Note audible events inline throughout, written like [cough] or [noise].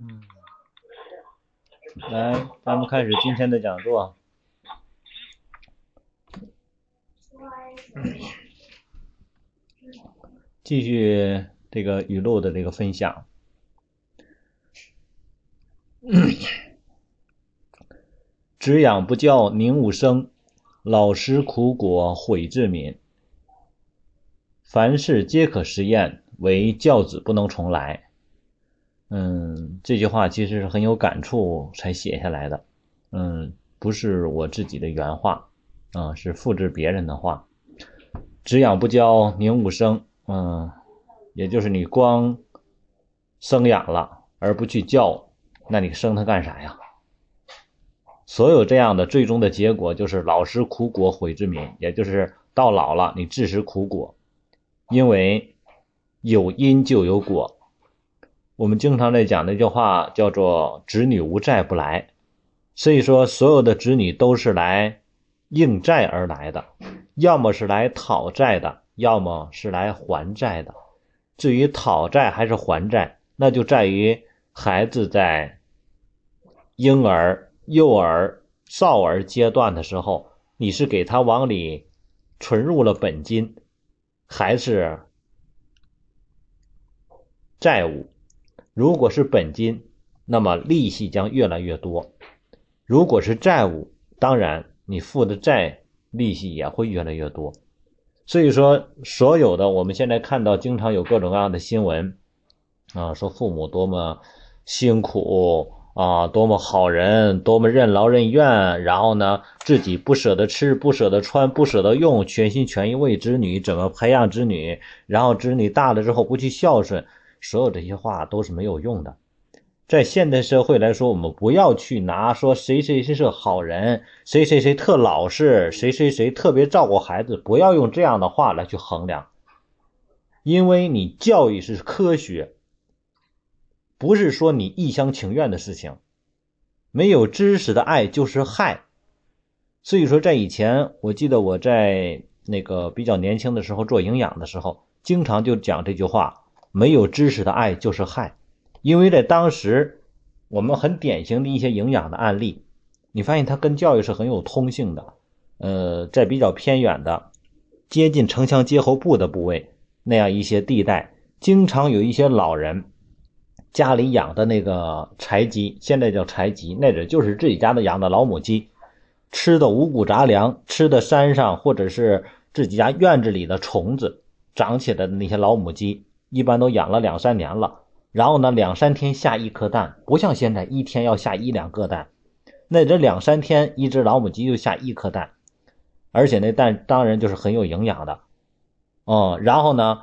嗯，来，咱们开始今天的讲座。继续这个语录的这个分享。[clears throat] 只养不教，宁武生；老实苦果，悔自泯。凡事皆可实验，唯教子不能重来。嗯，这句话其实是很有感触才写下来的。嗯，不是我自己的原话，啊，是复制别人的话。只养不教，宁武生。嗯，也就是你光生养了，而不去教，那你生他干啥呀？所有这样的最终的结果就是老实苦果悔之民，也就是到老了你自食苦果，因为有因就有果。我们经常在讲那句话叫做“子女无债不来”，所以说所有的子女都是来应债而来的，要么是来讨债的。要么是来还债的，至于讨债还是还债，那就在于孩子在婴儿、幼儿、少儿阶段的时候，你是给他往里存入了本金，还是债务？如果是本金，那么利息将越来越多；如果是债务，当然你付的债利息也会越来越多。所以说，所有的我们现在看到，经常有各种各样的新闻，啊，说父母多么辛苦啊，多么好人，多么任劳任怨，然后呢，自己不舍得吃，不舍得穿，不舍得用，全心全意为子女，怎么培养子女，然后子女大了之后不去孝顺，所有这些话都是没有用的。在现代社会来说，我们不要去拿说谁谁谁是好人，谁谁谁特老实，谁谁谁特别照顾孩子，不要用这样的话来去衡量，因为你教育是科学，不是说你一厢情愿的事情，没有知识的爱就是害。所以说，在以前，我记得我在那个比较年轻的时候做营养的时候，经常就讲这句话：没有知识的爱就是害。因为在当时，我们很典型的一些营养的案例，你发现它跟教育是很有通性的。呃，在比较偏远的、接近城乡结合部的部位，那样一些地带，经常有一些老人家里养的那个柴鸡，现在叫柴鸡，那只就是自己家的养的老母鸡，吃的五谷杂粮，吃的山上或者是自己家院子里的虫子长起来的那些老母鸡，一般都养了两三年了。然后呢，两三天下一颗蛋，不像现在一天要下一两个蛋，那这两三天一只老母鸡就下一颗蛋，而且那蛋当然就是很有营养的，哦，然后呢，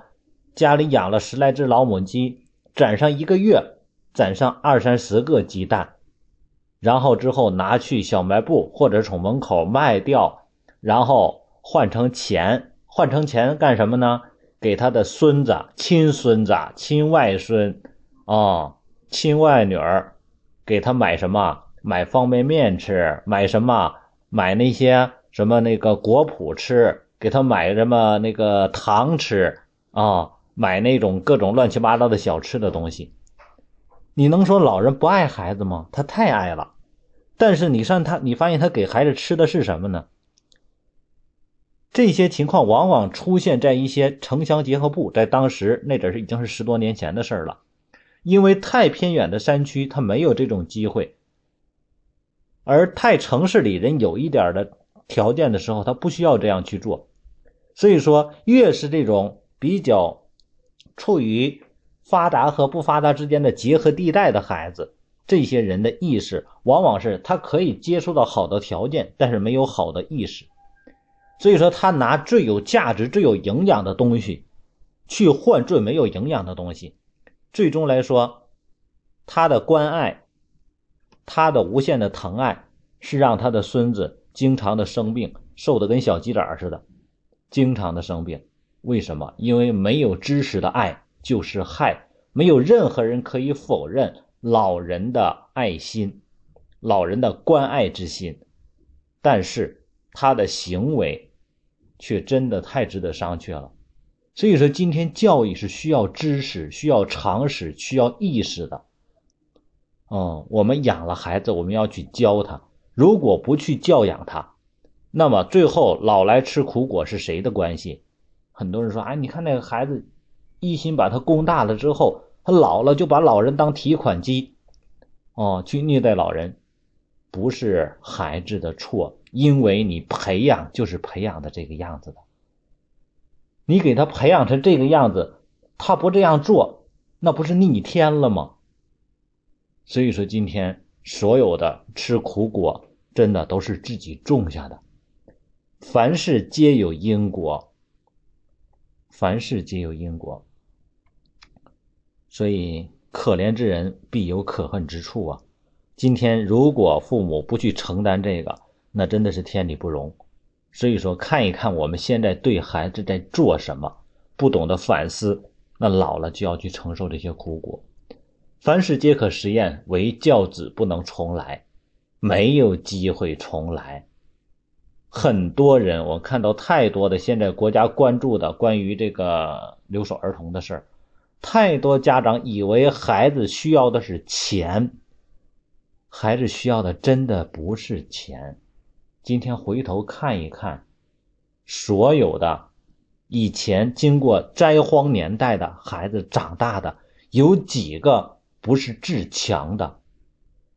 家里养了十来只老母鸡，攒上一个月，攒上二三十个鸡蛋，然后之后拿去小卖部或者从门口卖掉，然后换成钱，换成钱干什么呢？给他的孙子、亲孙子、亲外孙。啊，亲外女儿，给他买什么？买方便面吃，买什么？买那些什么那个果脯吃，给他买什么那个糖吃啊？买那种各种乱七八糟的小吃的东西。你能说老人不爱孩子吗？他太爱了。但是你上他，你发现他给孩子吃的是什么呢？这些情况往往出现在一些城乡结合部，在当时那阵是已经是十多年前的事儿了。因为太偏远的山区，他没有这种机会；而太城市里人有一点的条件的时候，他不需要这样去做。所以说，越是这种比较处于发达和不发达之间的结合地带的孩子，这些人的意识往往是他可以接触到好的条件，但是没有好的意识。所以说，他拿最有价值、最有营养的东西去换最没有营养的东西。最终来说，他的关爱，他的无限的疼爱，是让他的孙子经常的生病，瘦的跟小鸡仔似的，经常的生病。为什么？因为没有知识的爱就是害，没有任何人可以否认老人的爱心，老人的关爱之心，但是他的行为，却真的太值得商榷了。所以说，今天教育是需要知识、需要常识、需要意识的。哦，我们养了孩子，我们要去教他。如果不去教养他，那么最后老来吃苦果是谁的关系？很多人说：“哎，你看那个孩子，一心把他供大了之后，他老了就把老人当提款机，哦，去虐待老人，不是孩子的错，因为你培养就是培养的这个样子的。你给他培养成这个样子，他不这样做，那不是逆天了吗？”所以说，今天所有的吃苦果，真的都是自己种下的。凡事皆有因果，凡事皆有因果。所以，可怜之人必有可恨之处啊！今天如果父母不去承担这个，那真的是天理不容。所以说，看一看我们现在对孩子在做什么，不懂得反思，那老了就要去承受这些苦果。凡事皆可实验，唯教子不能重来，没有机会重来。很多人，我看到太多的现在国家关注的关于这个留守儿童的事儿，太多家长以为孩子需要的是钱，孩子需要的真的不是钱。今天回头看一看，所有的以前经过灾荒年代的孩子长大的，有几个？不是志强的，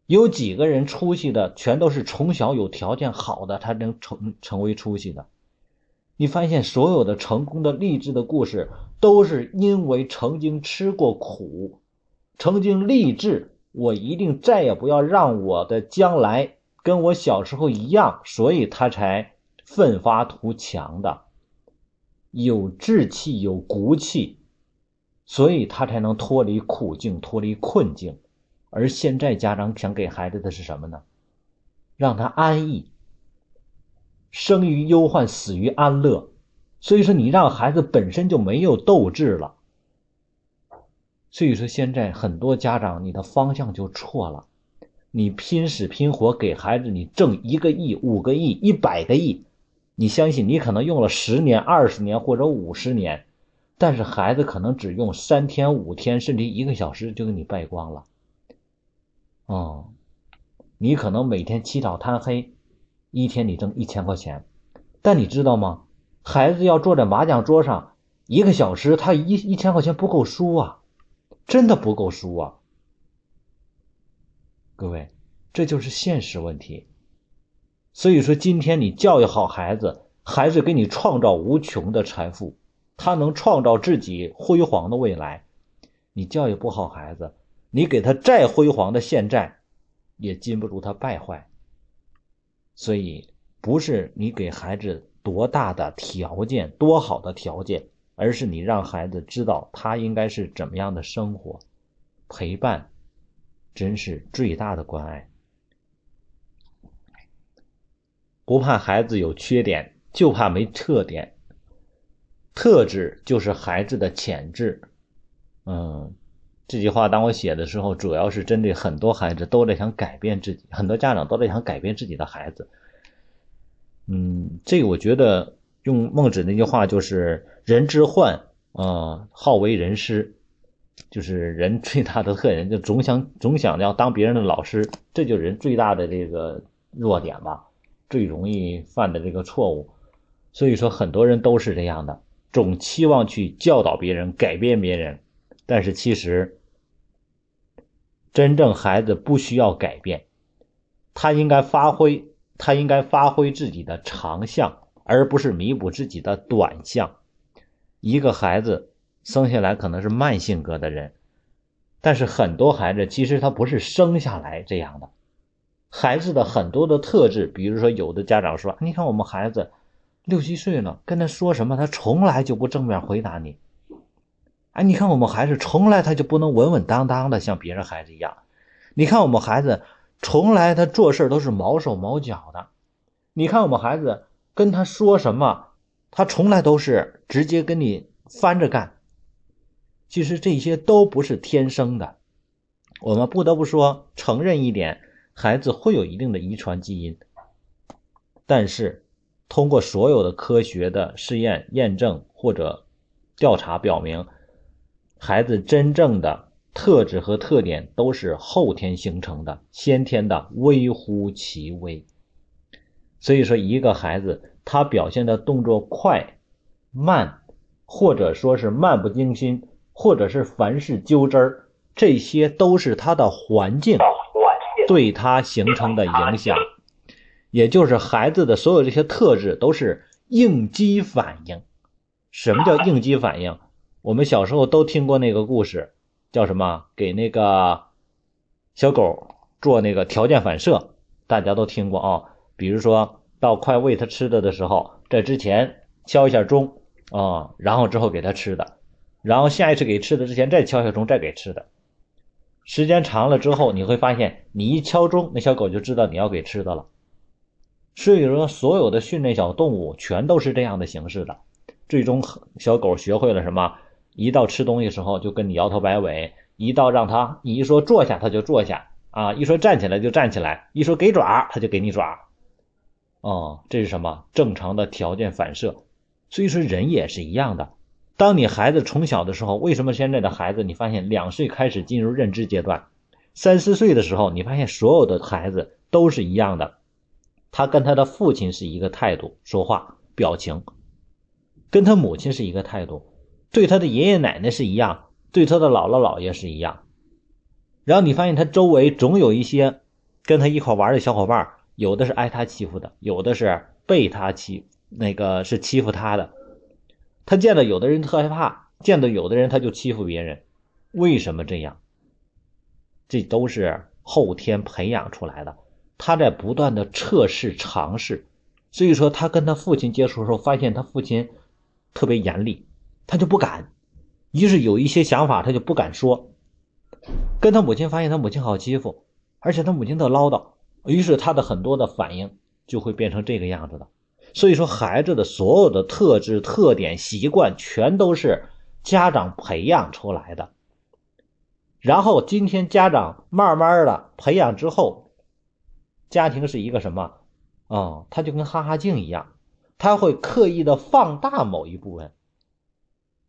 有几个人出息的，全都是从小有条件好的，他能成成为出息的。你发现所有的成功的励志的故事，都是因为曾经吃过苦，曾经励志，我一定再也不要让我的将来跟我小时候一样，所以他才奋发图强的，有志气，有骨气。所以他才能脱离苦境，脱离困境。而现在家长想给孩子的是什么呢？让他安逸，生于忧患，死于安乐。所以说，你让孩子本身就没有斗志了。所以说，现在很多家长，你的方向就错了。你拼死拼活给孩子，你挣一个亿、五个亿、一百个亿，你相信你可能用了十年、二十年或者五十年。但是孩子可能只用三天五天，甚至一个小时就给你败光了。哦，你可能每天起早贪黑，一天你挣一千块钱，但你知道吗？孩子要坐在麻将桌上一个小时，他一一千块钱不够输啊，真的不够输啊。各位，这就是现实问题。所以说，今天你教育好孩子，孩子给你创造无穷的财富。他能创造自己辉煌的未来，你教育不好孩子，你给他再辉煌的现在，也禁不住他败坏。所以，不是你给孩子多大的条件、多好的条件，而是你让孩子知道他应该是怎么样的生活。陪伴，真是最大的关爱。不怕孩子有缺点，就怕没特点。特质就是孩子的潜质，嗯，这句话当我写的时候，主要是针对很多孩子都在想改变自己，很多家长都在想改变自己的孩子。嗯，这个我觉得用孟子那句话就是“人之患，啊，好为人师”，就是人最大的特点就总想总想要当别人的老师，这就是人最大的这个弱点吧，最容易犯的这个错误。所以说，很多人都是这样的。总期望去教导别人、改变别人，但是其实，真正孩子不需要改变，他应该发挥，他应该发挥自己的长项，而不是弥补自己的短项。一个孩子生下来可能是慢性格的人，但是很多孩子其实他不是生下来这样的，孩子的很多的特质，比如说有的家长说：“你看我们孩子。”六七岁了，跟他说什么，他从来就不正面回答你。哎，你看我们孩子从来他就不能稳稳当当的像别人孩子一样。你看我们孩子从来他做事都是毛手毛脚的。你看我们孩子跟他说什么，他从来都是直接跟你翻着干。其实这些都不是天生的，我们不得不说承认一点，孩子会有一定的遗传基因，但是。通过所有的科学的试验验证或者调查表明，孩子真正的特质和特点都是后天形成的，先天的微乎其微。所以说，一个孩子他表现的动作快、慢，或者说是漫不经心，或者是凡事揪针儿，这些都是他的环境对他形成的影响。也就是孩子的所有这些特质都是应激反应。什么叫应激反应？我们小时候都听过那个故事，叫什么？给那个小狗做那个条件反射，大家都听过啊。比如说到快喂它吃的的时候，在之前敲一下钟啊，然后之后给它吃的，然后下一次给吃的之前再敲敲钟再给吃的。时间长了之后，你会发现，你一敲钟，那小狗就知道你要给吃的了。所以说，所有的训练小动物全都是这样的形式的。最终，小狗学会了什么？一到吃东西时候就跟你摇头摆尾；一到让它，你一说坐下，它就坐下啊；一说站起来就站起来；一说给爪，它就给你爪。哦，这是什么？正常的条件反射。所以说，人也是一样的。当你孩子从小的时候，为什么现在的孩子，你发现两岁开始进入认知阶段，三四岁的时候，你发现所有的孩子都是一样的。他跟他的父亲是一个态度，说话表情，跟他母亲是一个态度，对他的爷爷奶奶是一样，对他的姥姥姥爷是一样。然后你发现他周围总有一些跟他一块玩的小伙伴，有的是挨他欺负的，有的是被他欺，那个是欺负他的。他见到有的人特害怕，见到有的人他就欺负别人。为什么这样？这都是后天培养出来的。他在不断的测试尝试，所以说他跟他父亲接触的时候，发现他父亲特别严厉，他就不敢，于是有一些想法他就不敢说。跟他母亲发现他母亲好欺负，而且他母亲特唠叨，于是他的很多的反应就会变成这个样子的。所以说孩子的所有的特质、特点、习惯，全都是家长培养出来的。然后今天家长慢慢的培养之后。家庭是一个什么啊？他就跟哈哈镜一样，他会刻意的放大某一部分。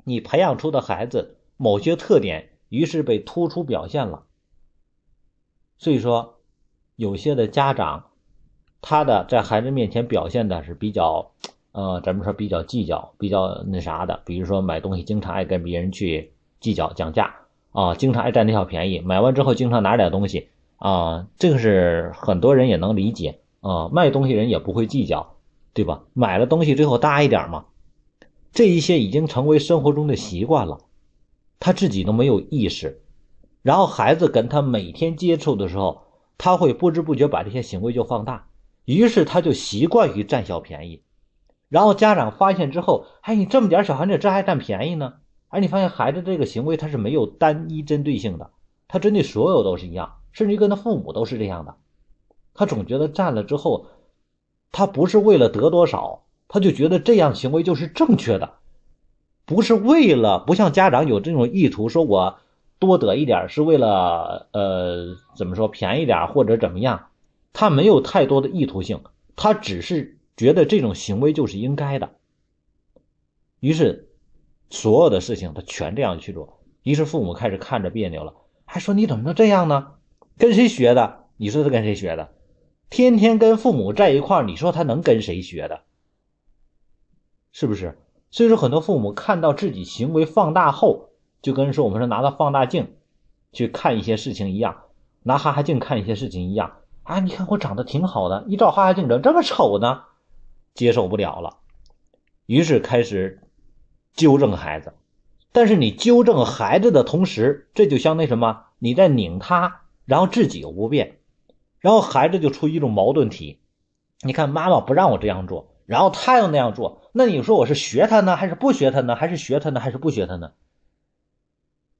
你培养出的孩子某些特点，于是被突出表现了。所以说，有些的家长，他的在孩子面前表现的是比较，呃，咱们说比较计较，比较那啥的。比如说买东西经常爱跟别人去计较讲价啊，经常爱占那小便宜，买完之后经常拿点东西。啊，这个是很多人也能理解啊，卖东西人也不会计较，对吧？买了东西最后搭一点嘛，这一些已经成为生活中的习惯了，他自己都没有意识。然后孩子跟他每天接触的时候，他会不知不觉把这些行为就放大，于是他就习惯于占小便宜。然后家长发现之后，哎，你这么点小孩子这还占便宜呢？而你发现孩子这个行为他是没有单一针对性的，他针对所有都是一样。甚至于跟他父母都是这样的，他总觉得占了之后，他不是为了得多少，他就觉得这样行为就是正确的，不是为了不像家长有这种意图，说我多得一点是为了呃怎么说便宜点或者怎么样，他没有太多的意图性，他只是觉得这种行为就是应该的，于是所有的事情他全这样去做，于是父母开始看着别扭了，还说你怎么能这样呢？跟谁学的？你说他跟谁学的？天天跟父母在一块，你说他能跟谁学的？是不是？所以说，很多父母看到自己行为放大后，就跟说我们说拿到放大镜去看一些事情一样，拿哈哈镜看一些事情一样啊！你看我长得挺好的，一照哈哈镜怎么这么丑呢？接受不了了，于是开始纠正孩子。但是你纠正孩子的同时，这就相当于什么？你在拧他。然后自己又不变，然后孩子就处于一种矛盾体。你看，妈妈不让我这样做，然后他又那样做，那你说我是学他呢，还是不学他呢？还是学他呢，还是不学他呢？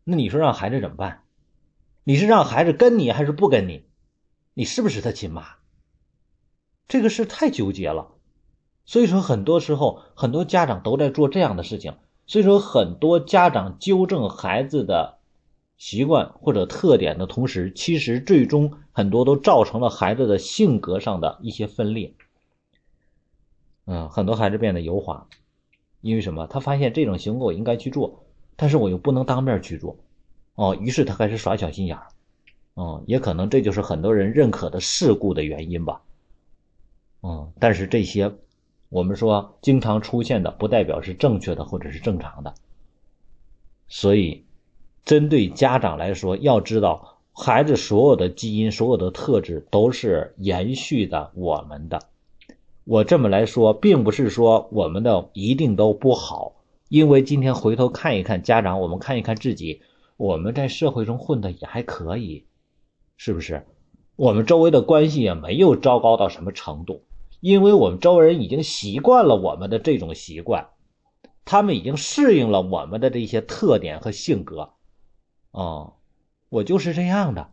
那你说让孩子怎么办？你是让孩子跟你，还是不跟你？你是不是他亲妈？这个事太纠结了。所以说，很多时候很多家长都在做这样的事情。所以说，很多家长纠正孩子的。习惯或者特点的同时，其实最终很多都造成了孩子的性格上的一些分裂。嗯，很多孩子变得油滑，因为什么？他发现这种行为我应该去做，但是我又不能当面去做，哦，于是他开始耍小心眼儿，嗯，也可能这就是很多人认可的事故的原因吧，嗯，但是这些我们说经常出现的，不代表是正确的或者是正常的，所以针对家长来说，要知道孩子所有的基因、所有的特质都是延续的我们的。我这么来说，并不是说我们的一定都不好，因为今天回头看一看家长，我们看一看自己。我们在社会中混的也还可以，是不是？我们周围的关系也没有糟糕到什么程度，因为我们周围人已经习惯了我们的这种习惯，他们已经适应了我们的这些特点和性格。哦，我就是这样的。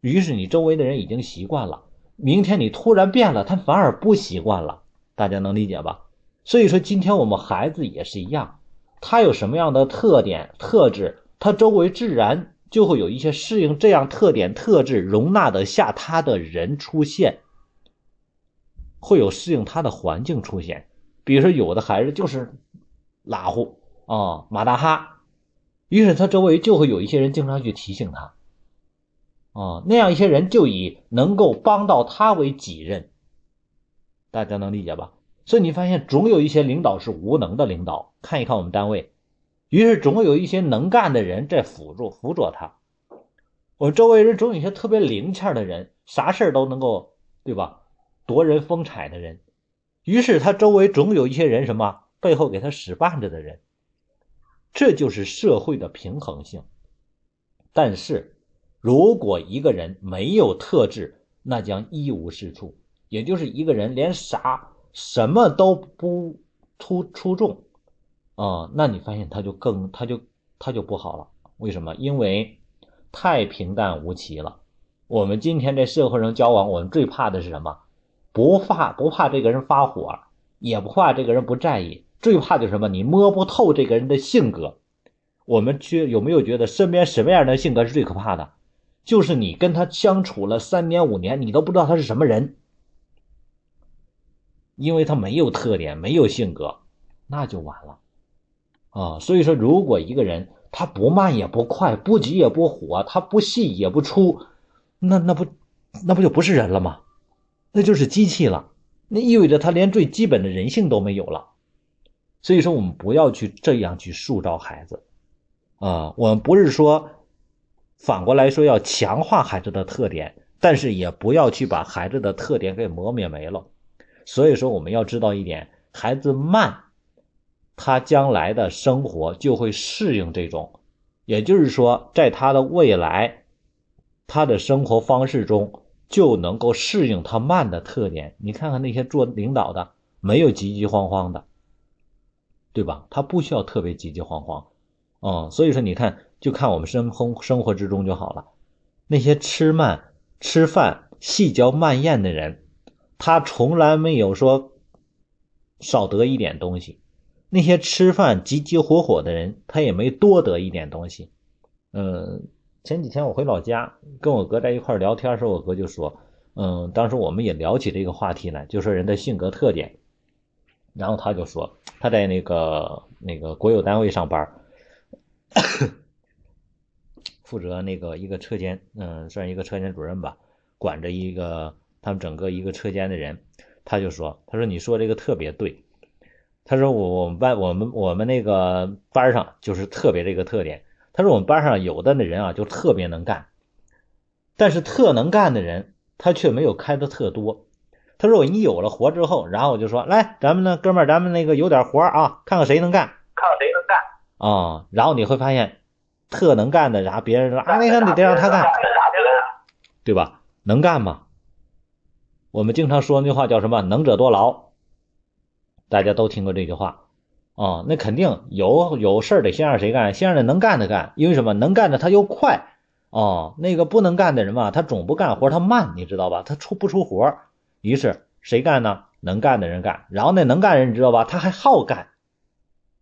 于是你周围的人已经习惯了，明天你突然变了，他反而不习惯了。大家能理解吧？所以说，今天我们孩子也是一样，他有什么样的特点特质？他周围自然就会有一些适应这样特点特质、容纳得下他的人出现，会有适应他的环境出现。比如说，有的孩子就是拉呼啊、马大哈，于是他周围就会有一些人经常去提醒他，啊，那样一些人就以能够帮到他为己任。大家能理解吧？所以你发现，总有一些领导是无能的领导。看一看我们单位。于是总有一些能干的人在辅助辅佐他，我周围人总有一些特别灵巧的人，啥事都能够，对吧？夺人风采的人，于是他周围总有一些人什么背后给他使绊子的人，这就是社会的平衡性。但是，如果一个人没有特质，那将一无是处，也就是一个人连啥什么都不出出众。啊，那你发现他就更，他就他就不好了。为什么？因为太平淡无奇了。我们今天在社会上交往，我们最怕的是什么？不怕不怕这个人发火，也不怕这个人不在意，最怕就什么？你摸不透这个人的性格。我们去有没有觉得身边什么样的性格是最可怕的？就是你跟他相处了三年五年，你都不知道他是什么人，因为他没有特点，没有性格，那就完了。啊，所以说，如果一个人他不慢也不快，不急也不火，他不细也不粗，那那不那不就不是人了吗？那就是机器了。那意味着他连最基本的人性都没有了。所以说，我们不要去这样去塑造孩子啊。我们不是说反过来说要强化孩子的特点，但是也不要去把孩子的特点给磨灭没了。所以说，我们要知道一点，孩子慢。他将来的生活就会适应这种，也就是说，在他的未来，他的生活方式中就能够适应他慢的特点。你看看那些做领导的，没有急急慌慌的，对吧？他不需要特别急急慌慌，嗯，所以说你看，就看我们生生生活之中就好了。那些吃慢、吃饭细嚼慢咽的人，他从来没有说少得一点东西。那些吃饭急急火火的人，他也没多得一点东西。嗯，前几天我回老家，跟我哥在一块聊天时候，我哥就说：“嗯，当时我们也聊起这个话题来，就说人的性格特点。”然后他就说他在那个那个国有单位上班，[coughs] 负责那个一个车间，嗯，算一个车间主任吧，管着一个他们整个一个车间的人。他就说：“他说你说这个特别对。”他说：“我我们班我们我们那个班上就是特别这个特点。他说我们班上有的那人啊就特别能干，但是特能干的人他却没有开的特多。他说你有了活之后，然后我就说来，咱们呢哥们儿，咱们那个有点活啊，看看谁能干，看看谁能干啊。然后你会发现，特能干的，然后别人说啊，那个你得让他干，对吧？能干吗？我们经常说那句话叫什么？能者多劳。”大家都听过这句话，啊，那肯定有有事儿得先让谁干？先让那能干的干，因为什么？能干的他又快，哦，那个不能干的人嘛，他总不干活，他慢，你知道吧？他出不出活？于是谁干呢？能干的人干。然后那能干人你知道吧？他还好干，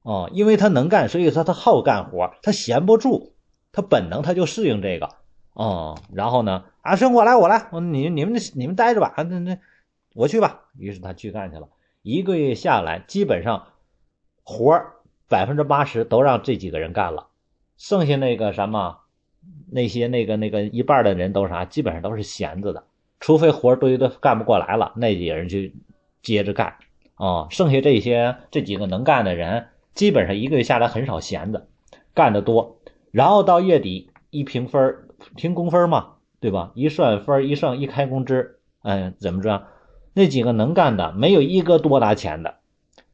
哦，因为他能干，所以说他好干活，他闲不住，他本能他就适应这个，哦，然后呢，啊，生我来我来，我你你们你们待着吧，啊，那那我去吧。于是他去干去了。一个月下来，基本上活儿百分之八十都让这几个人干了，剩下那个什么那些那个那个一半的人都啥？基本上都是闲着的，除非活堆的干不过来了，那几个人就接着干啊。剩下这些这几个能干的人，基本上一个月下来很少闲着，干的多。然后到月底一评分，评工分嘛，对吧？一算分，一算一开工资，嗯，怎么着？那几个能干的没有一个多拿钱的，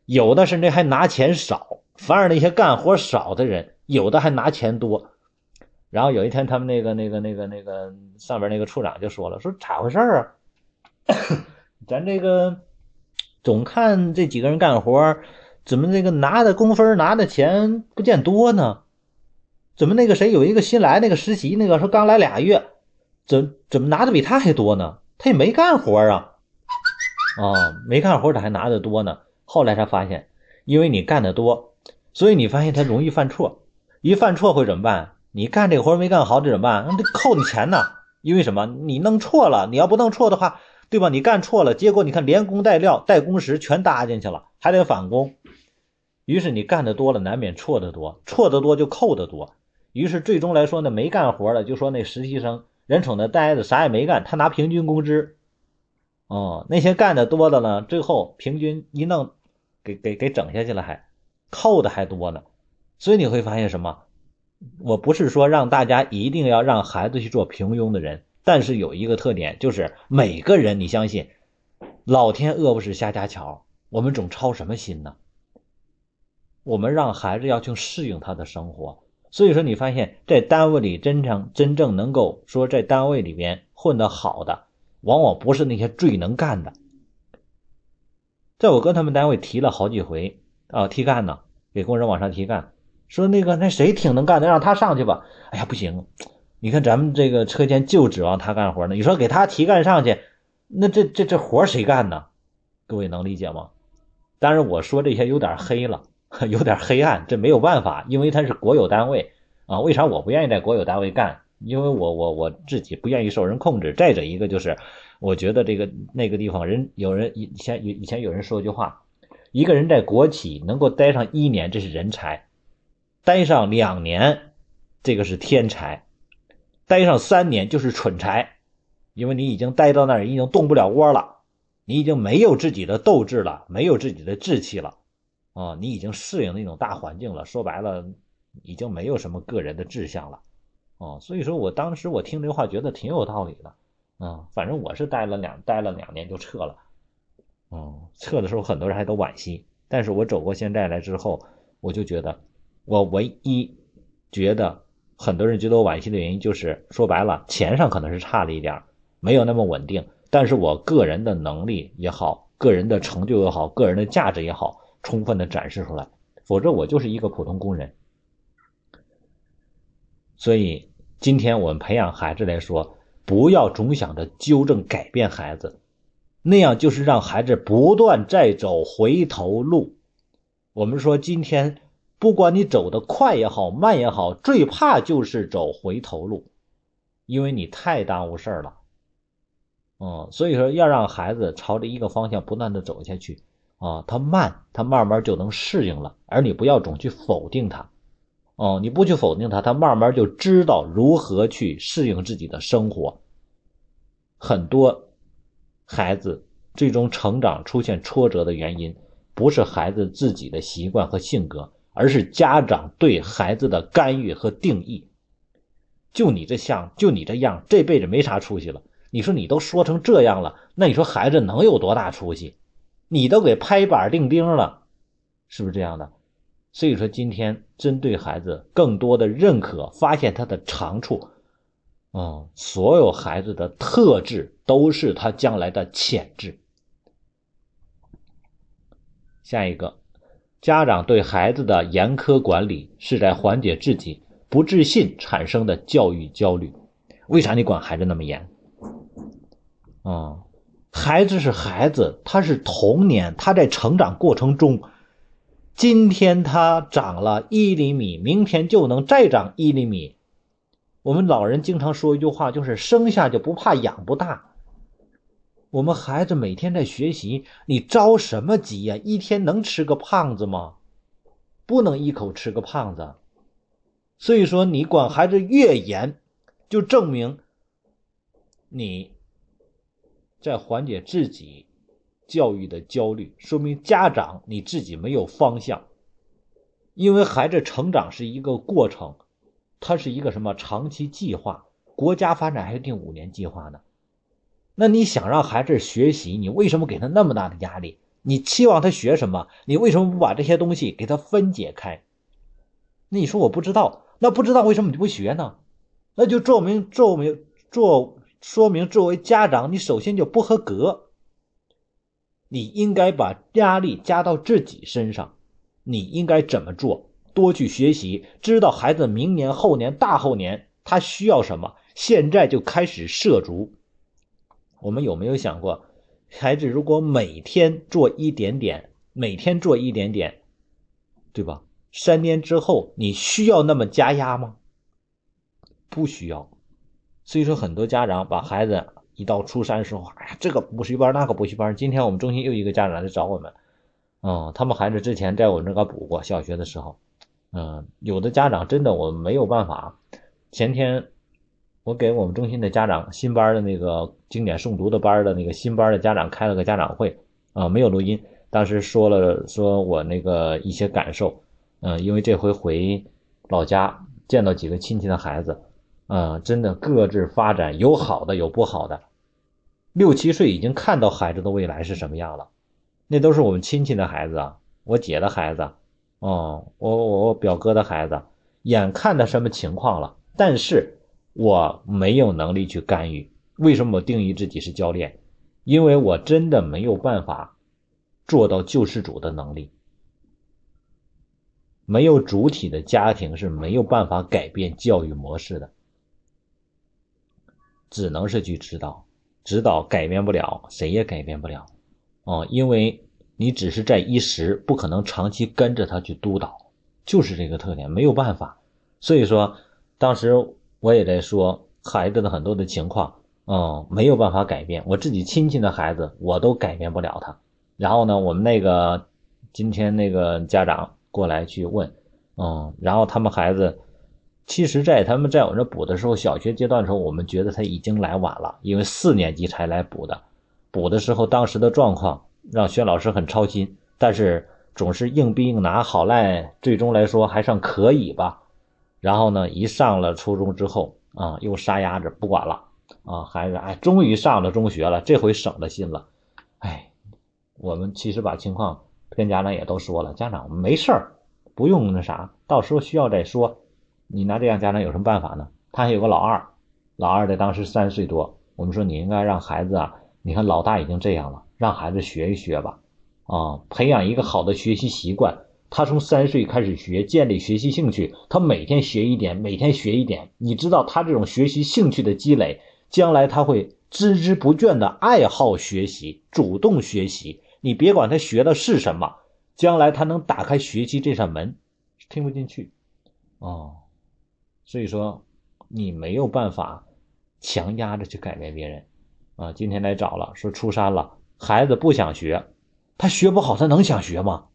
有的甚至还拿钱少。反而那些干活少的人，有的还拿钱多。然后有一天，他们那个、那个、那个、那个上边那个处长就说了：“说咋回事啊？[coughs] 咱这个总看这几个人干活，怎么那个拿的工分、拿的钱不见多呢？怎么那个谁有一个新来那个实习那个说刚来俩月，怎怎么拿的比他还多呢？他也没干活啊！啊，没干活咋还拿的多呢？后来才发现，因为你干的多，所以你发现他容易犯错。一犯错会怎么办？”你干这个活没干好，这怎么办？那得扣你钱呢。因为什么？你弄错了，你要不弄错的话，对吧？你干错了，结果你看连工带料带工时全搭进去了，还得返工。于是你干的多了，难免错的多，错的多就扣的多。于是最终来说呢，没干活的就说那实习生人瞅那呆子，啥也没干，他拿平均工资。哦，那些干的多的呢，最后平均一弄，给给给整下去了，还扣的还多呢。所以你会发现什么？我不是说让大家一定要让孩子去做平庸的人，但是有一个特点，就是每个人，你相信，老天饿不死瞎家巧，我们总操什么心呢？我们让孩子要去适应他的生活，所以说你发现，在单位里真正真正能够说在单位里边混得好的，往往不是那些最能干的。在我跟他们单位提了好几回啊，提干呢，给工人往上提干。说那个那谁挺能干的，让他上去吧。哎呀，不行，你看咱们这个车间就指望他干活呢。你说给他提干上去，那这这这活谁干呢？各位能理解吗？当然我说这些有点黑了，[laughs] 有点黑暗，这没有办法，因为他是国有单位啊。为啥我不愿意在国有单位干？因为我我我自己不愿意受人控制。再者一个就是，我觉得这个那个地方人有人以前以以前有人说一句话，一个人在国企能够待上一年，这是人才。待上两年，这个是天才；待上三年就是蠢才，因为你已经待到那儿，已经动不了窝了，你已经没有自己的斗志了，没有自己的志气了，啊，你已经适应那种大环境了。说白了，已经没有什么个人的志向了，哦，所以说我当时我听这话觉得挺有道理的，啊，反正我是待了两待了两年就撤了，嗯，撤的时候很多人还都惋惜，但是我走过现在来之后，我就觉得。我唯一觉得很多人觉得我惋惜的原因，就是说白了，钱上可能是差了一点，没有那么稳定。但是我个人的能力也好，个人的成就也好，个人的价值也好，充分的展示出来。否则我就是一个普通工人。所以今天我们培养孩子来说，不要总想着纠正改变孩子，那样就是让孩子不断在走回头路。我们说今天。不管你走得快也好，慢也好，最怕就是走回头路，因为你太耽误事儿了。嗯，所以说要让孩子朝着一个方向不断的走下去啊，他慢，他慢慢就能适应了。而你不要总去否定他，哦，你不去否定他，他慢慢就知道如何去适应自己的生活。很多孩子最终成长出现挫折的原因，不是孩子自己的习惯和性格。而是家长对孩子的干预和定义。就你这像，就你这样，这辈子没啥出息了。你说你都说成这样了，那你说孩子能有多大出息？你都给拍板钉钉了，是不是这样的？所以说，今天针对孩子更多的认可，发现他的长处。嗯，所有孩子的特质都是他将来的潜质。下一个。家长对孩子的严苛管理是在缓解自己不自信产生的教育焦虑。为啥你管孩子那么严？啊，孩子是孩子，他是童年，他在成长过程中，今天他长了一厘米，明天就能再长一厘米。我们老人经常说一句话，就是生下就不怕养不大。我们孩子每天在学习，你着什么急呀？一天能吃个胖子吗？不能一口吃个胖子。所以说，你管孩子越严，就证明你在缓解自己教育的焦虑，说明家长你自己没有方向。因为孩子成长是一个过程，它是一个什么长期计划？国家发展还定五年计划呢。那你想让孩子学习，你为什么给他那么大的压力？你期望他学什么？你为什么不把这些东西给他分解开？那你说我不知道，那不知道为什么你不学呢？那就证明证明做说明作为家长，你首先就不合格。你应该把压力加到自己身上，你应该怎么做？多去学习，知道孩子明年、后年、大后年他需要什么，现在就开始涉足。我们有没有想过？孩子如果每天做一点点，每天做一点点，对吧？三年之后，你需要那么加压吗？不需要。所以说，很多家长把孩子一到初三时候，哎呀，这个补习班，那个补习班。今天我们中心又一个家长来找我们，嗯，他们孩子之前在我们这个补过，小学的时候，嗯，有的家长真的我没有办法。前天。我给我们中心的家长新班的那个经典诵读的班的那个新班的家长开了个家长会啊，没有录音，当时说了说我那个一些感受，嗯，因为这回回老家见到几个亲戚的孩子，嗯，真的各自发展有好的有不好的，六七岁已经看到孩子的未来是什么样了，那都是我们亲戚的孩子啊，我姐的孩子，哦，我我我表哥的孩子，眼看的什么情况了，但是。我没有能力去干预。为什么我定义自己是教练？因为我真的没有办法做到救世主的能力。没有主体的家庭是没有办法改变教育模式的，只能是去指导，指导改变不了，谁也改变不了。哦，因为你只是在一时，不可能长期跟着他去督导，就是这个特点，没有办法。所以说，当时。我也在说孩子的很多的情况，嗯，没有办法改变。我自己亲戚的孩子，我都改变不了他。然后呢，我们那个今天那个家长过来去问，嗯，然后他们孩子，其实，在他们在我这补的时候，小学阶段的时候，我们觉得他已经来晚了，因为四年级才来补的。补的时候，当时的状况让薛老师很操心，但是总是硬逼硬拿，好赖最终来说还算可以吧。然后呢，一上了初中之后啊，又撒丫子不管了啊，孩子哎，终于上了中学了，这回省了心了。哎，我们其实把情况跟家长也都说了，家长没事儿，不用那啥，到时候需要再说。你拿这样家长有什么办法呢？他还有个老二，老二的当时三岁多，我们说你应该让孩子啊，你看老大已经这样了，让孩子学一学吧，啊，培养一个好的学习习惯。他从三岁开始学，建立学习兴趣。他每天学一点，每天学一点。你知道他这种学习兴趣的积累，将来他会孜孜不倦的爱好学习，主动学习。你别管他学的是什么，将来他能打开学习这扇门。听不进去，哦，所以说你没有办法强压着去改变别人啊。今天来找了，说初三了，孩子不想学，他学不好，他能想学吗？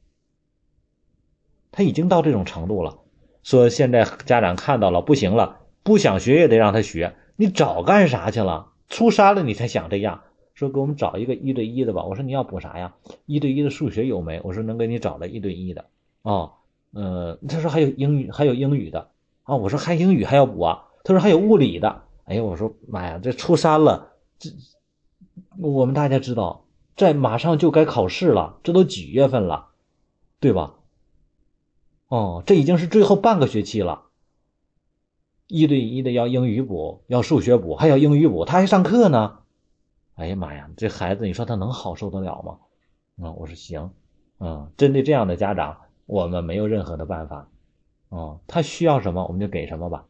他已经到这种程度了，说现在家长看到了不行了，不想学也得让他学。你早干啥去了？初三了你才想这样？说给我们找一个一对一的吧。我说你要补啥呀？一对一的数学有没？我说能给你找来一对一的。哦，嗯，他说还有英语，还有英语的啊。我说还英语还要补啊？他说还有物理的。哎呀，我说妈呀，这初三了，这我们大家知道，在马上就该考试了，这都几月份了，对吧？哦，这已经是最后半个学期了。一对一的要英语补，要数学补，还要英语补，他还上课呢。哎呀妈呀，这孩子，你说他能好受得了吗？啊，我说行，嗯，针对这样的家长，我们没有任何的办法。哦，他需要什么，我们就给什么吧，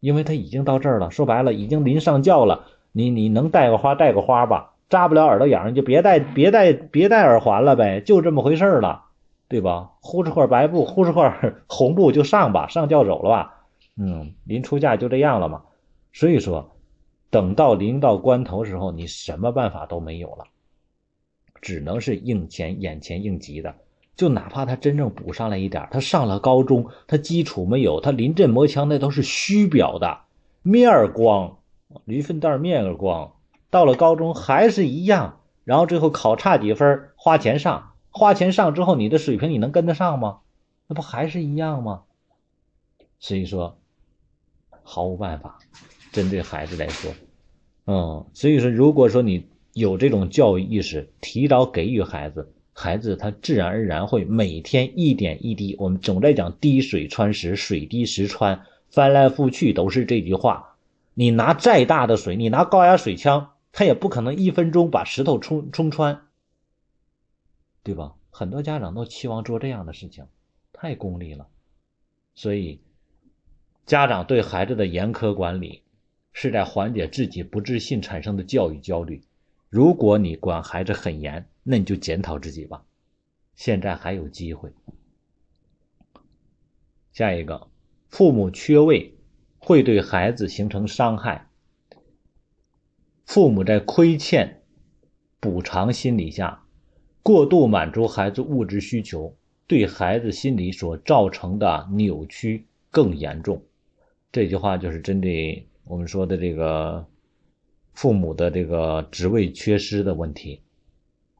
因为他已经到这儿了，说白了，已经临上轿了。你你能带个花带个花吧，扎不了耳朵眼儿，就别戴别戴别戴耳环了呗，就这么回事了。对吧？呼哧块白布，呼哧块 [laughs] 红布就上吧，上轿走了吧？嗯，临出嫁就这样了嘛。所以说，等到临到关头时候，你什么办法都没有了，只能是应前眼前应急的。就哪怕他真正补上来一点，他上了高中，他基础没有，他临阵磨枪那都是虚表的。面光，驴粪蛋面光。到了高中还是一样，然后最后考差几分，花钱上，花钱上之后，你的水平你能跟得上吗？那不还是一样吗？所以说，毫无办法，针对孩子来说，嗯，所以说，如果说你有这种教育意识，提早给予孩子，孩子他自然而然会每天一点一滴。我们总在讲滴水穿石，水滴石穿，翻来覆去都是这句话。你拿再大的水，你拿高压水枪。他也不可能一分钟把石头冲冲穿，对吧？很多家长都期望做这样的事情，太功利了。所以，家长对孩子的严苛管理，是在缓解自己不自信产生的教育焦虑。如果你管孩子很严，那你就检讨自己吧，现在还有机会。下一个，父母缺位会对孩子形成伤害。父母在亏欠、补偿心理下，过度满足孩子物质需求，对孩子心理所造成的扭曲更严重。这句话就是针对我们说的这个父母的这个职位缺失的问题。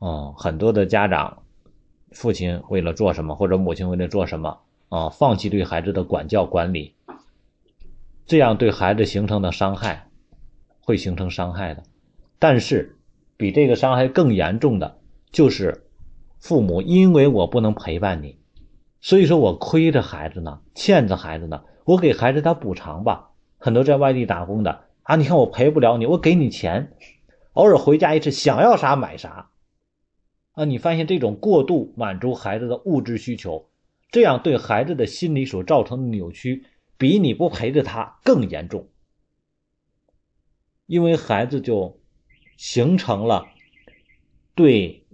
嗯，很多的家长，父亲为了做什么，或者母亲为了做什么，啊，放弃对孩子的管教管理，这样对孩子形成的伤害。会形成伤害的，但是比这个伤害更严重的就是父母因为我不能陪伴你，所以说我亏着孩子呢，欠着孩子呢，我给孩子他补偿吧。很多在外地打工的啊，你看我陪不了你，我给你钱，偶尔回家一次，想要啥买啥啊。你发现这种过度满足孩子的物质需求，这样对孩子的心理所造成的扭曲，比你不陪着他更严重。因为孩子就形成了对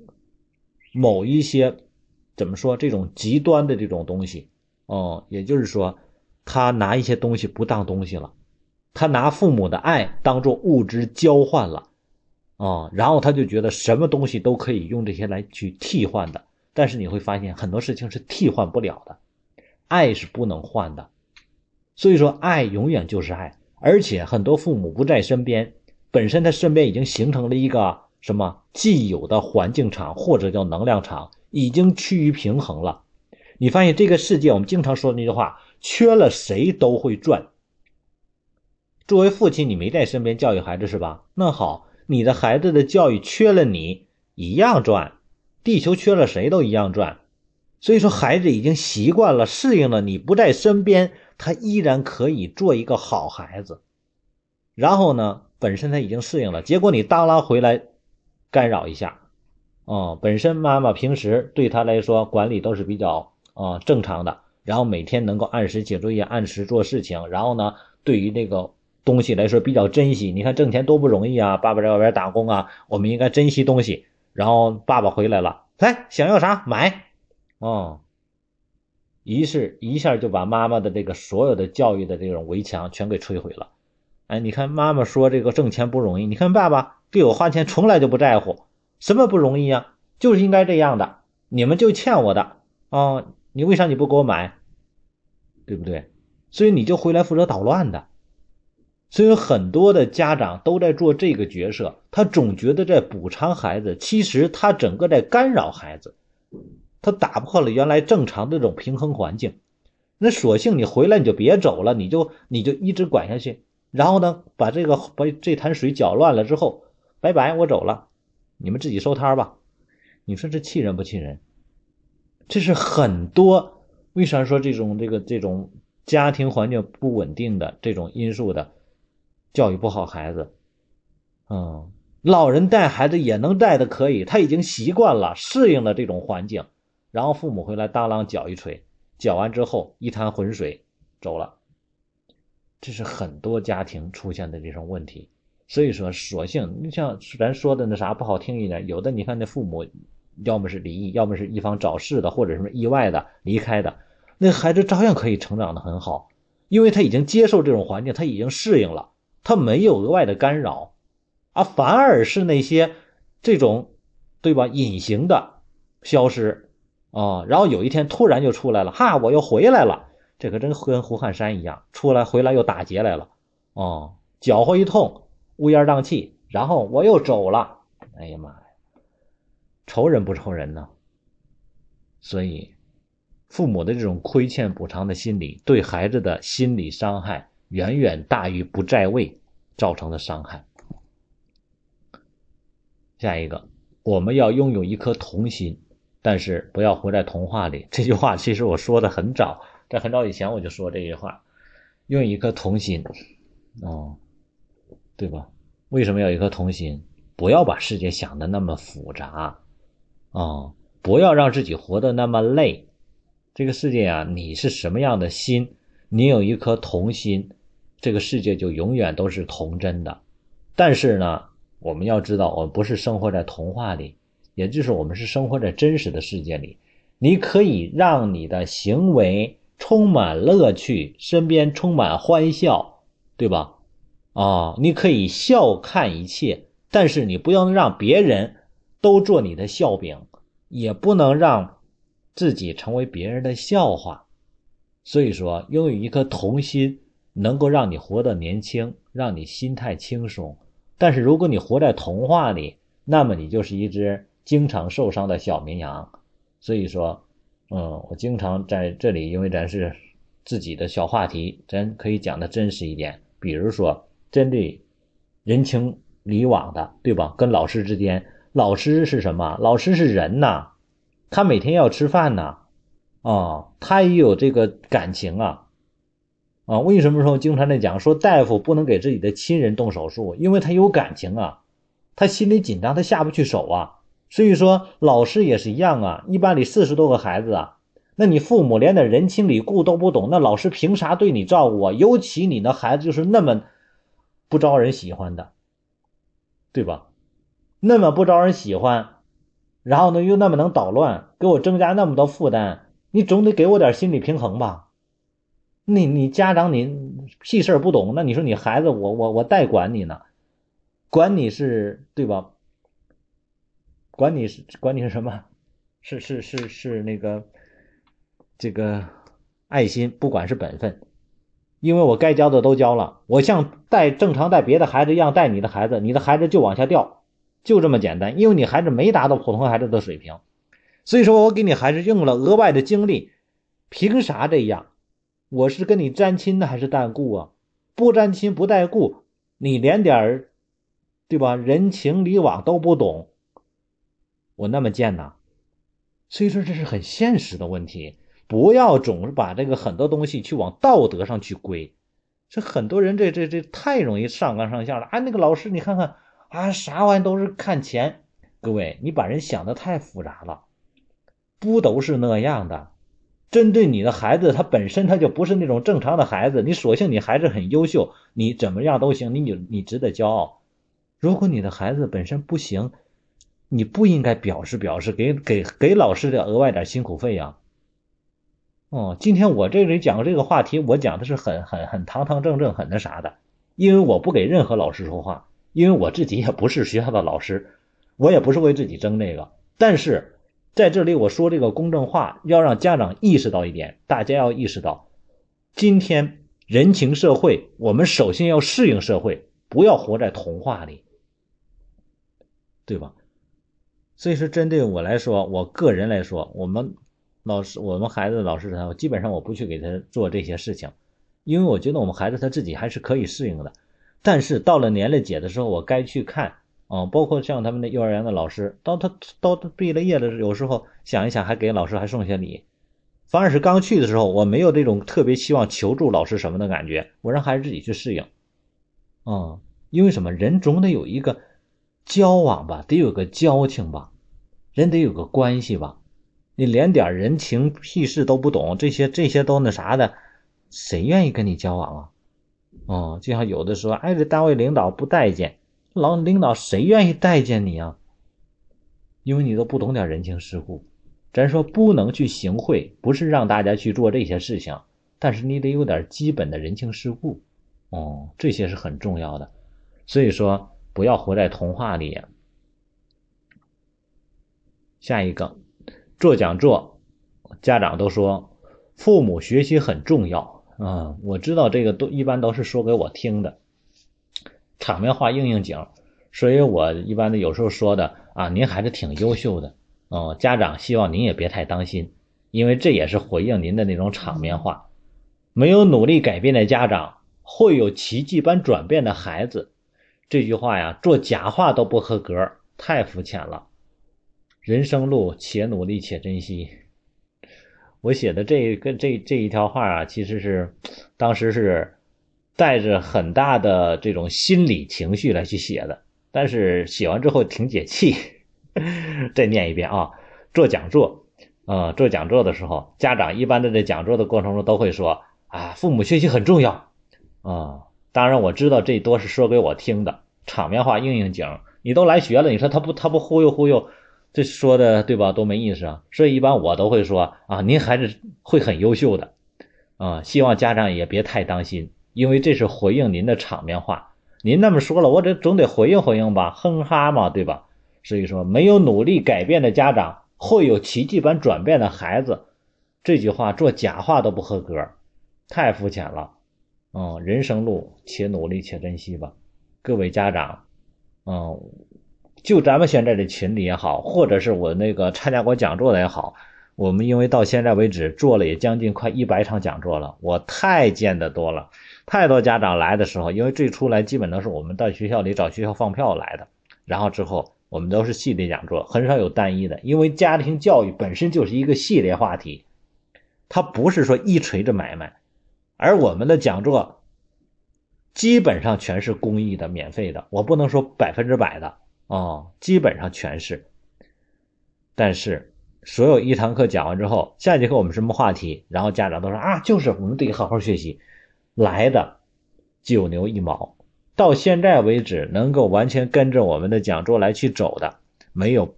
某一些怎么说这种极端的这种东西，哦，也就是说，他拿一些东西不当东西了，他拿父母的爱当做物质交换了，啊，然后他就觉得什么东西都可以用这些来去替换的，但是你会发现很多事情是替换不了的，爱是不能换的，所以说爱永远就是爱。而且很多父母不在身边，本身他身边已经形成了一个什么既有的环境场或者叫能量场，已经趋于平衡了。你发现这个世界，我们经常说的那句话，缺了谁都会转。作为父亲，你没在身边教育孩子是吧？那好，你的孩子的教育缺了你一样转，地球缺了谁都一样转。所以说，孩子已经习惯了，适应了你不在身边。他依然可以做一个好孩子，然后呢，本身他已经适应了，结果你当拉回来干扰一下，哦，本身妈妈平时对他来说管理都是比较啊正常的，然后每天能够按时写作业、按时做事情，然后呢，对于那个东西来说比较珍惜。你看挣钱多不容易啊，爸爸在外边打工啊，我们应该珍惜东西。然后爸爸回来了，来想要啥买，哦。于是，一下就把妈妈的这个所有的教育的这种围墙全给摧毁了。哎，你看妈妈说这个挣钱不容易，你看爸爸给我花钱从来就不在乎，什么不容易呀？就是应该这样的，你们就欠我的啊！你为啥你不给我买？对不对？所以你就回来负责捣乱的。所以很多的家长都在做这个角色，他总觉得在补偿孩子，其实他整个在干扰孩子。他打破了原来正常的这种平衡环境，那索性你回来你就别走了，你就你就一直管下去，然后呢，把这个把这潭水搅乱了之后，拜拜，我走了，你们自己收摊吧。你说这气人不气人？这是很多为啥说这种这个这种家庭环境不稳定的这种因素的教育不好孩子，嗯，老人带孩子也能带的可以，他已经习惯了，适应了这种环境。然后父母回来，大浪搅一锤，搅完之后一滩浑水走了，这是很多家庭出现的这种问题。所以说，索性你像咱说的那啥不好听一点，有的你看那父母，要么是离异，要么是一方早逝的，或者什么意外的离开的，那孩子照样可以成长的很好，因为他已经接受这种环境，他已经适应了，他没有额外的干扰，啊，反而是那些这种对吧隐形的消失。啊，然后有一天突然就出来了，哈，我又回来了，这可真跟胡汉山一样，出来回来又打劫来了，哦，搅和一通，乌烟瘴气，然后我又走了。哎呀妈呀，仇人不仇人呢？所以，父母的这种亏欠补偿的心理，对孩子的心理伤害远远大于不在位造成的伤害。下一个，我们要拥有一颗童心，但是不要活在童话里。这句话其实我说的很早，在很早以前我就说这句话，用一颗童心，哦，对吧？为什么要一颗童心？不要把世界想的那么复杂，啊，不要让自己活得那么累。这个世界啊，你是什么样的心，你有一颗童心，这个世界就永远都是童真的。但是呢？我们要知道，我们不是生活在童话里，也就是我们是生活在真实的世界里。你可以让你的行为充满乐趣，身边充满欢笑，对吧？啊，你可以笑看一切，但是你不要让别人都做你的笑柄，也不能让自己成为别人的笑话。所以说，拥有一颗童心，能够让你活得年轻，让你心态轻松。但是如果你活在童话里，那么你就是一只经常受伤的小绵羊。所以说，嗯，我经常在这里，因为咱是自己的小话题，咱可以讲的真实一点。比如说，针对人情礼往的，对吧？跟老师之间，老师是什么？老师是人呐，他每天要吃饭呐，啊，他也有这个感情啊。啊，为什么说经常在讲说大夫不能给自己的亲人动手术？因为他有感情啊，他心里紧张，他下不去手啊。所以说老师也是一样啊，一班里四十多个孩子啊，那你父母连点人情礼故都不懂，那老师凭啥对你照顾啊？尤其你那孩子就是那么不招人喜欢的，对吧？那么不招人喜欢，然后呢又那么能捣乱，给我增加那么多负担，你总得给我点心理平衡吧？你你家长你屁事儿不懂，那你说你孩子我我我代管你呢，管你是对吧？管你是管你是什么？是是是是那个这个爱心，不管是本分，因为我该教的都教了，我像带正常带别的孩子一样带你的孩子，你的孩子就往下掉，就这么简单，因为你孩子没达到普通孩子的水平，所以说我给你孩子用了额外的精力，凭啥这样？我是跟你沾亲的还是带故啊？不沾亲不带故，你连点儿，对吧？人情礼往都不懂，我那么贱呐？所以说这是很现实的问题，不要总是把这个很多东西去往道德上去归。这很多人这这这太容易上纲上线了。啊，那个老师你看看啊，啥玩意都是看钱。各位，你把人想的太复杂了，不都是那样的？针对你的孩子，他本身他就不是那种正常的孩子。你索性你孩子很优秀，你怎么样都行，你你你值得骄傲。如果你的孩子本身不行，你不应该表示表示，给给给老师的额外点辛苦费呀。哦，今天我这里讲这个话题，我讲的是很很很堂堂正正，很那啥的，因为我不给任何老师说话，因为我自己也不是学校的老师，我也不是为自己争这个，但是。在这里我说这个公正话，要让家长意识到一点，大家要意识到，今天人情社会，我们首先要适应社会，不要活在童话里，对吧？所以说，针对我来说，我个人来说，我们老师，我们孩子老师他，基本上我不去给他做这些事情，因为我觉得我们孩子他自己还是可以适应的。但是到了年龄节的时候，我该去看。啊，包括像他们的幼儿园的老师，当他到他毕了业的有时候想一想，还给老师还送些礼。反而是刚去的时候，我没有这种特别希望求助老师什么的感觉，我让孩子自己去适应。啊，因为什么？人总得有一个交往吧，得有个交情吧，人得有个关系吧。你连点人情屁事都不懂，这些这些都那啥的，谁愿意跟你交往啊？哦，就像有的说，哎，这单位领导不待见。老领导谁愿意待见你啊？因为你都不懂点人情世故。咱说不能去行贿，不是让大家去做这些事情，但是你得有点基本的人情世故。哦，这些是很重要的。所以说，不要活在童话里。下一个，做讲座，家长都说父母学习很重要啊。我知道这个都一般都是说给我听的。场面话应应景，所以我一般的有时候说的啊，您还是挺优秀的，嗯，家长希望您也别太当心，因为这也是回应您的那种场面话。没有努力改变的家长，会有奇迹般转变的孩子。这句话呀，做假话都不合格，太肤浅了。人生路，且努力且珍惜。我写的这个这这一条话啊，其实是当时是带着很大的这种心理情绪来去写的，但是写完之后挺解气。[laughs] 再念一遍啊，做讲座，呃，做讲座的时候，家长一般的在讲座的过程中都会说啊，父母学习很重要啊。当然我知道这多是说给我听的，场面话应应景。你都来学了，你说他不他不忽悠忽悠？这说的对吧？多没意思啊！所以一般我都会说啊，您孩子会很优秀的，啊，希望家长也别太当心，因为这是回应您的场面话。您那么说了，我这总得回应回应吧，哼哈嘛，对吧？所以说，没有努力改变的家长，会有奇迹般转变的孩子。这句话做假话都不合格，太肤浅了。嗯，人生路，且努力且珍惜吧，各位家长，嗯。就咱们现在的群里也好，或者是我那个参加过讲座的也好，我们因为到现在为止做了也将近快一百场讲座了，我太见得多了。太多家长来的时候，因为最初来基本都是我们到学校里找学校放票来的，然后之后我们都是系列讲座，很少有单一的，因为家庭教育本身就是一个系列话题，它不是说一锤子买卖，而我们的讲座基本上全是公益的、免费的，我不能说百分之百的。啊，基本上全是。但是，所有一堂课讲完之后，下节课我们什么话题？然后家长都说啊，就是我们得好好学习。来的九牛一毛，到现在为止能够完全跟着我们的讲座来去走的，没有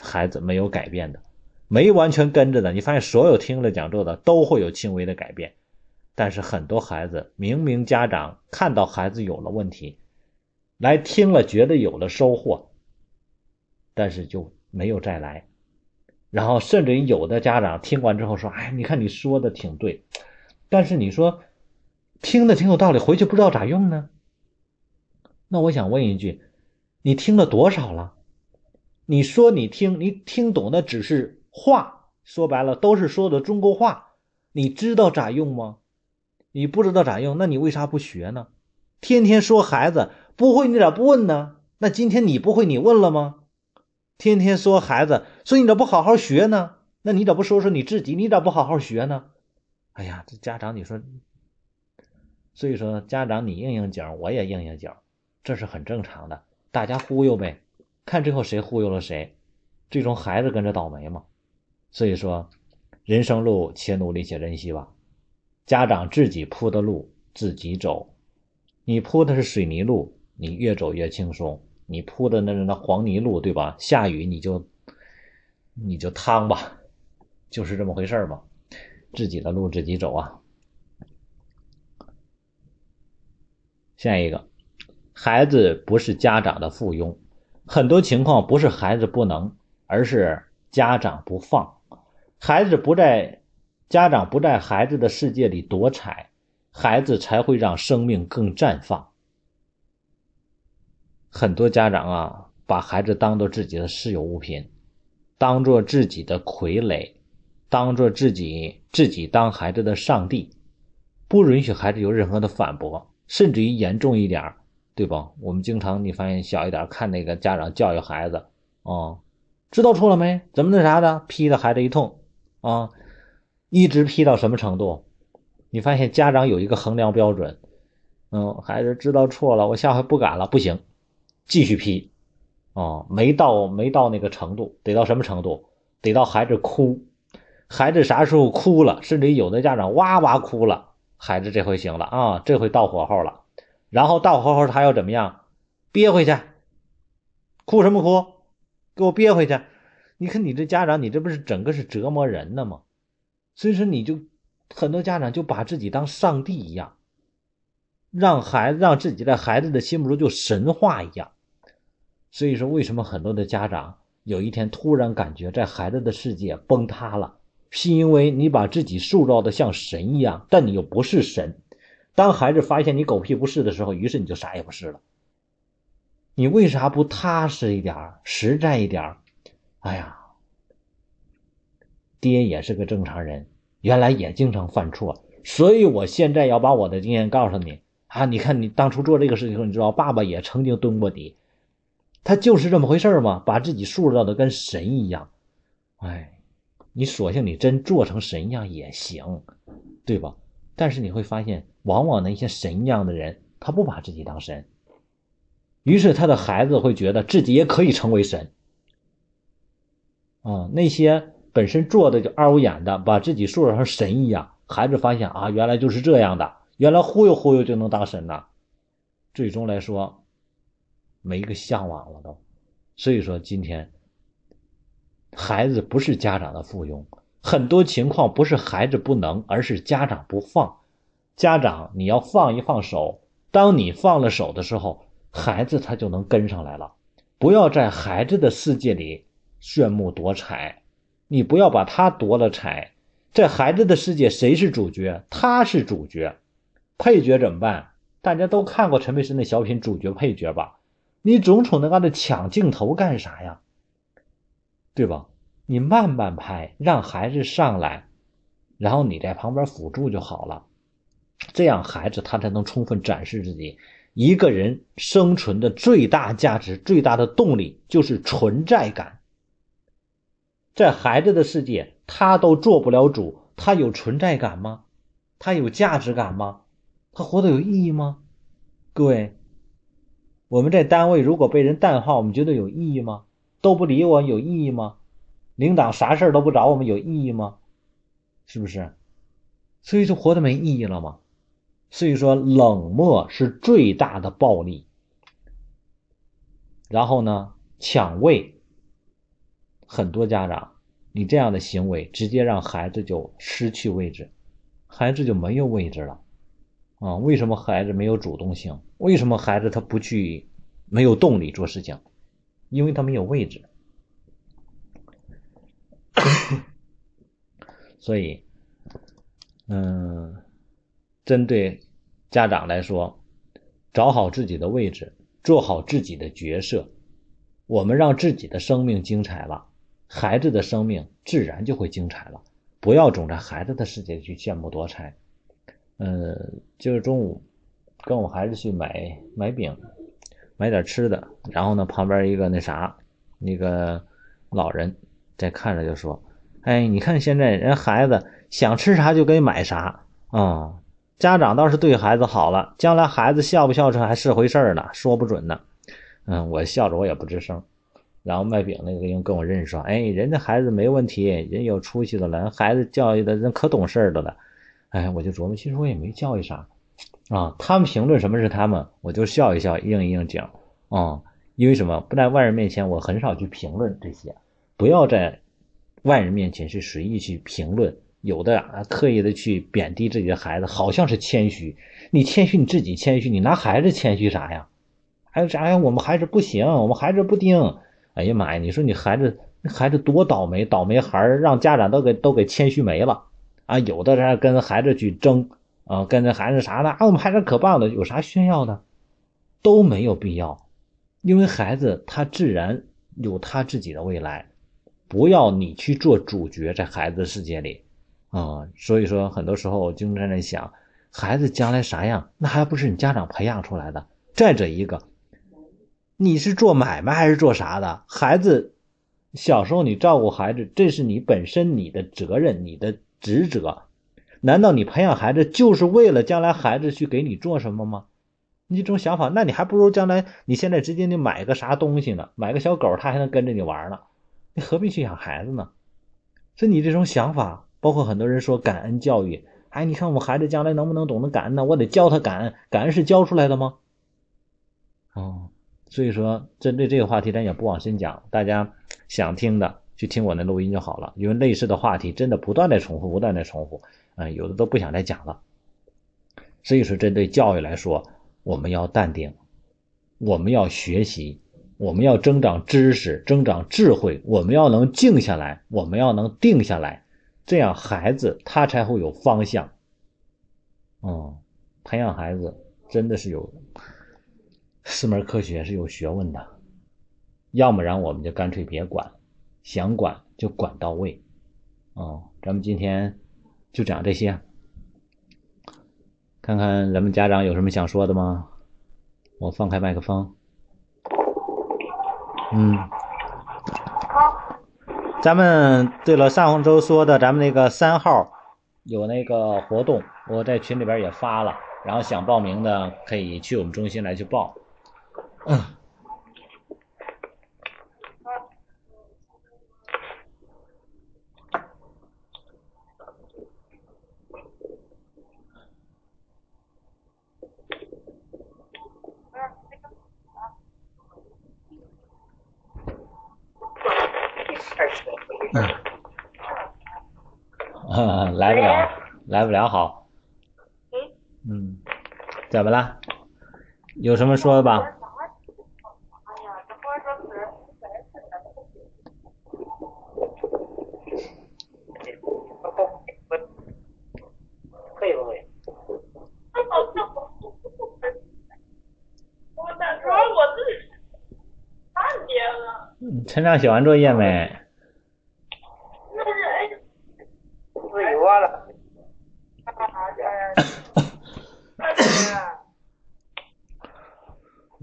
孩子没有改变的，没完全跟着的。你发现所有听了讲座的都会有轻微的改变，但是很多孩子明明家长看到孩子有了问题。来听了，觉得有了收获，但是就没有再来。然后甚至于有的家长听完之后说：“哎，你看你说的挺对，但是你说听的挺有道理，回去不知道咋用呢。”那我想问一句：你听了多少了？你说你听，你听懂的只是话，说白了都是说的中国话，你知道咋用吗？你不知道咋用，那你为啥不学呢？天天说孩子。不会你咋不问呢？那今天你不会你问了吗？天天说孩子，说你咋不好好学呢？那你咋不说说你自己？你咋不好好学呢？哎呀，这家长你说，所以说家长你应应景，我也应应景，这是很正常的。大家忽悠呗，看最后谁忽悠了谁，最终孩子跟着倒霉嘛。所以说，人生路且努力且珍惜吧。家长自己铺的路自己走，你铺的是水泥路。你越走越轻松，你铺的那是那黄泥路，对吧？下雨你就你就趟吧，[laughs] 就是这么回事儿嘛。自己的路自己走啊。下一个，孩子不是家长的附庸，很多情况不是孩子不能，而是家长不放。孩子不在，家长不在孩子的世界里夺彩，孩子才会让生命更绽放。很多家长啊，把孩子当做自己的私有物品，当做自己的傀儡，当做自己自己当孩子的上帝，不允许孩子有任何的反驳，甚至于严重一点，对吧？我们经常你发现小一点看那个家长教育孩子，啊，知道错了没？怎么那啥的？批的孩子一通，啊，一直批到什么程度？你发现家长有一个衡量标准，嗯，孩子知道错了，我下回不敢了，不行。继续批，啊，没到没到那个程度，得到什么程度？得到孩子哭，孩子啥时候哭了，甚至有的家长哇哇哭了，孩子这回行了啊，这回到火候了。然后到火候他要怎么样？憋回去，哭什么哭？给我憋回去！你看你这家长，你这不是整个是折磨人呢吗？所以说你就很多家长就把自己当上帝一样。让孩子让自己在孩子的心目中就神话一样，所以说为什么很多的家长有一天突然感觉在孩子的世界崩塌了，是因为你把自己塑造的像神一样，但你又不是神。当孩子发现你狗屁不是的时候，于是你就啥也不是了。你为啥不踏实一点实在一点哎呀，爹也是个正常人，原来也经常犯错，所以我现在要把我的经验告诉你啊！你看你当初做这个事情的时候，你知道爸爸也曾经蹲过底，他就是这么回事嘛，把自己塑造的跟神一样。哎，你索性你真做成神一样也行，对吧？但是你会发现，往往那些神一样的人，他不把自己当神，于是他的孩子会觉得自己也可以成为神。啊，那些本身做的就二五眼的，把自己塑造成神一样，孩子发现啊，原来就是这样的，原来忽悠忽悠就能当神呐，最终来说，没一个向往了都。所以说，今天孩子不是家长的附庸。很多情况不是孩子不能，而是家长不放。家长你要放一放手，当你放了手的时候，孩子他就能跟上来了。不要在孩子的世界里炫目夺彩，你不要把他夺了彩。在孩子的世界，谁是主角？他是主角，配角怎么办？大家都看过陈佩斯那小品《主角配角》吧？你总瞅那嘎达抢镜头干啥呀？对吧？你慢慢拍，让孩子上来，然后你在旁边辅助就好了。这样孩子他才能充分展示自己。一个人生存的最大价值、最大的动力就是存在感。在孩子的世界，他都做不了主，他有存在感吗？他有价值感吗？他活得有意义吗？各位，我们在单位如果被人淡化，我们觉得有意义吗？都不理我，有意义吗？领导啥事都不找我们，有意义吗？是不是？所以就活得没意义了吗？所以说，冷漠是最大的暴力。然后呢，抢位，很多家长，你这样的行为直接让孩子就失去位置，孩子就没有位置了。啊，为什么孩子没有主动性？为什么孩子他不去，没有动力做事情？因为他没有位置。[coughs] 所以，嗯，针对家长来说，找好自己的位置，做好自己的角色，我们让自己的生命精彩了，孩子的生命自然就会精彩了。不要总在孩子的世界去羡慕夺彩。嗯，就是中午跟我孩子去买买饼，买点吃的，然后呢，旁边一个那啥，那个老人在看着就说。哎，你看现在人孩子想吃啥就给买啥啊！家长倒是对孩子好了，将来孩子孝不孝顺还是回事呢，说不准呢。嗯，我笑着我也不吱声。然后卖饼那个人跟我认识说：“哎，人家孩子没问题，人有出息的了，孩子教育的人可懂事的了。”哎，我就琢磨，其实我也没教育啥啊。他们评论什么是他们，我就笑一笑，应一应景啊。因为什么？不在外人面前，我很少去评论这些，不要在。外人面前去随意去评论，有的啊刻意的去贬低自己的孩子，好像是谦虚。你谦虚你自己谦虚，你拿孩子谦虚啥呀？还有啥呀？我们孩子不行，我们孩子不听。哎呀妈呀！你说你孩子，孩子多倒霉，倒霉孩儿让家长都给都给谦虚没了啊！有的人跟孩子去争啊，跟着孩子啥的啊，我们孩子可棒了，有啥炫耀的？都没有必要，因为孩子他自然有他自己的未来。不要你去做主角，在孩子的世界里，啊，所以说很多时候我经常在想，孩子将来啥样，那还不是你家长培养出来的。再者一个，你是做买卖还是做啥的？孩子小时候你照顾孩子，这是你本身你的责任，你的职责。难道你培养孩子就是为了将来孩子去给你做什么吗？你这种想法，那你还不如将来你现在直接你买个啥东西呢？买个小狗，它还能跟着你玩呢。你何必去养孩子呢？所以你这种想法，包括很多人说感恩教育，哎，你看我们孩子将来能不能懂得感恩呢？我得教他感恩，感恩是教出来的吗？哦，所以说针对这个话题，咱也不往深讲，大家想听的去听我那录音就好了，因为类似的话题真的不断的重复，不断的重复，嗯，有的都不想再讲了。所以说，针对教育来说，我们要淡定，我们要学习。我们要增长知识，增长智慧。我们要能静下来，我们要能定下来，这样孩子他才会有方向。哦，培养孩子真的是有四门科学是有学问的，要么然我们就干脆别管，想管就管到位。哦，咱们今天就讲这些，看看咱们家长有什么想说的吗？我放开麦克风。嗯，咱们对了，上周说的咱们那个三号有那个活动，我在群里边也发了，然后想报名的可以去我们中心来去报来不了，来不了，好。嗯，怎么了？有什么说的吧？会不会？陈亮写完作业没？那是哎，自由啊了。那是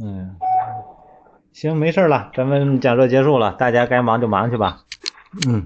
嗯，行，没事了，咱们讲座结束了，大家该忙就忙去吧。嗯。